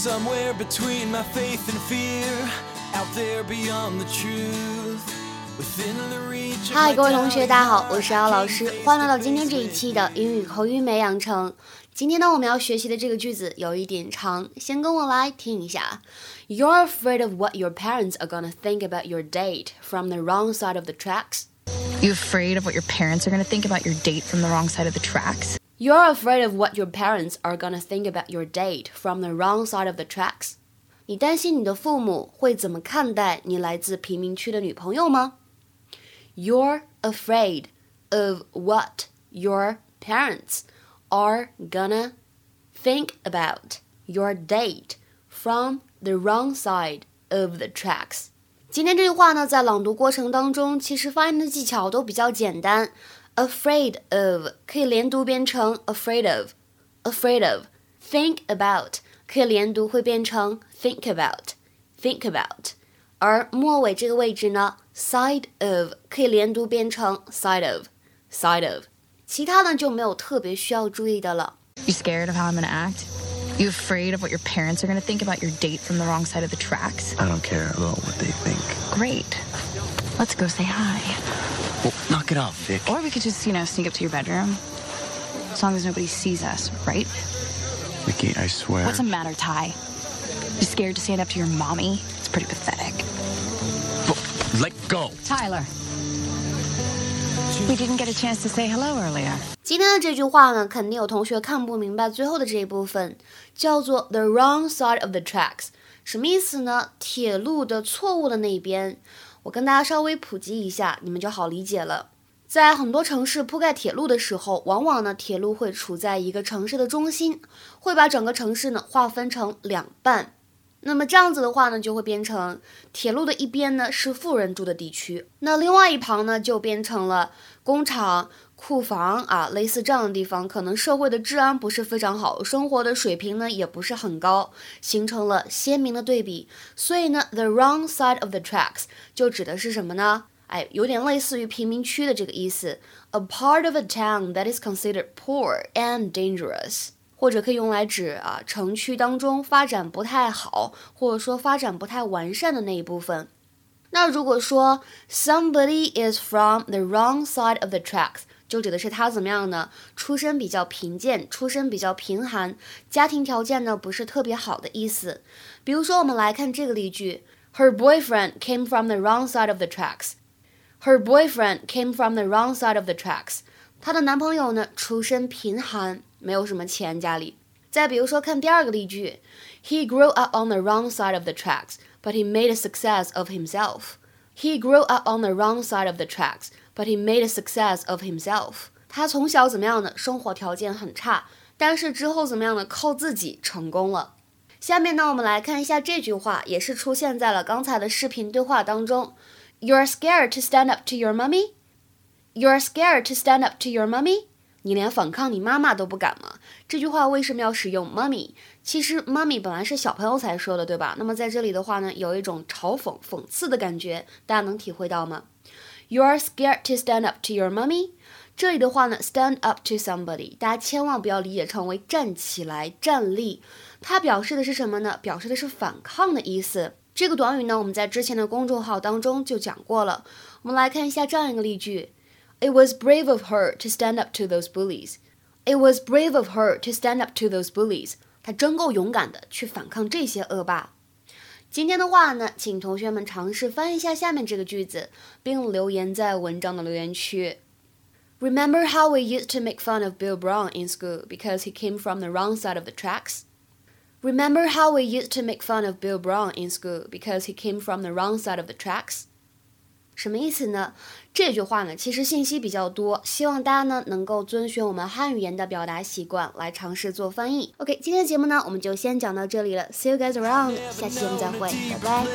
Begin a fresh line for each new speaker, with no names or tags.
somewhere between my faith and fear, out there beyond the truth. Within the reach of
嗨，
my
各位同学，大家好，
dying
我是姚老师，欢迎来到今天这一期的英语口语美养成。今天呢，我们要学习的这个句子有一点长，先跟我来听一下。You're afraid of what your parents are gonna think about your date from the wrong side of the tracks.
You afraid of what your parents are going to think about your date from the wrong side of the tracks?
You're afraid of what your parents are gonna think about your date from the wrong side of the tracks. 你担心你的父母会怎么看待你来自贫民区的女朋友吗？You're afraid of what your parents are gonna think about your date from the wrong side of the tracks. 今天这句话呢，在朗读过程当中，其实发音的技巧都比较简单。 Afraid of 可以连读变成 afraid of，afraid of。Think about 可以连读会变成 think about，think about。而末尾这个位置呢，side of 可以连读变成 side of，side of。其他呢就没有特别需要注意的了。
You scared of how I'm going to act? You afraid of what your parents are going to think about your date from the wrong side of the tracks?
I don't care about what they think.
Great. Let's go say hi.
Well, knock it off, Vic.
Or we could just, you know, sneak up to your bedroom. As long as nobody sees us, right?
Vicky, I swear.
What's the matter, Ty? You scared to stand up to your mommy? It's pretty pathetic.
Let go.
Tyler. We didn't get a chance to say hello earlier.
今天的这句话呢，肯定有同学看不明白最后的这一部分，叫做 the wrong side of the tracks，什么意思呢？铁路的错误的那一边。 我跟大家稍微普及一下，你们就好理解了。在很多城市铺盖铁路的时候，往往呢，铁路会处在一个城市的中心，会把整个城市呢划分成两半。那么这样子的话呢，就会变成铁路的一边呢是富人住的地区，那另外一旁呢就变成了工厂、库房啊，类似这样的地方，可能社会的治安不是非常好，生活的水平呢也不是很高，形成了鲜明的对比。所以呢，the wrong side of the tracks 就指的是什么呢？哎，有点类似于贫民区的这个意思，a part of a town that is considered poor and dangerous。或者可以用来指啊城区当中发展不太好，或者说发展不太完善的那一部分。那如果说 somebody is from the wrong side of the tracks，就指的是他怎么样呢？出身比较贫贱，出身比较贫寒，家庭条件呢不是特别好的意思。比如说，我们来看这个例句：Her boyfriend came from the wrong side of the tracks. Her boyfriend came from the wrong side of the tracks. 她的男朋友呢，出身贫寒。没有什么钱家里。再比如说，看第二个例句，He grew up on the wrong side of the tracks, but he made a success of himself. He grew up on the wrong side of the tracks, but he made a success of himself. 他从小怎么样呢？生活条件很差，但是之后怎么样呢？靠自己成功了。下面呢，我们来看一下这句话，也是出现在了刚才的视频对话当中。You're scared to stand up to your mummy. You're scared to stand up to your mummy. 你连反抗你妈妈都不敢吗？这句话为什么要使用 mummy？其实 mummy 本来是小朋友才说的，对吧？那么在这里的话呢，有一种嘲讽、讽刺的感觉，大家能体会到吗？You are scared to stand up to your mummy。这里的话呢，stand up to somebody，大家千万不要理解成为站起来、站立，它表示的是什么呢？表示的是反抗的意思。这个短语呢，我们在之前的公众号当中就讲过了。我们来看一下这样一个例句。It was brave of her to stand up to those bullies. It was brave of her to stand up to those bullies. 她真够勇敢的，去反抗这些恶霸。今天的话呢，请同学们尝试翻译一下下面这个句子，并留言在文章的留言区。Remember how we used to make fun of Bill Brown in school because he came from the wrong side of the tracks? Remember how we used to make fun of Bill Brown in school because he came from the wrong side of the tracks? 什么意思呢？这句话呢，其实信息比较多，希望大家呢能够遵循我们汉语言的表达习惯来尝试做翻译。OK，今天的节目呢，我们就先讲到这里了。See you guys around，下期节目再会，拜拜。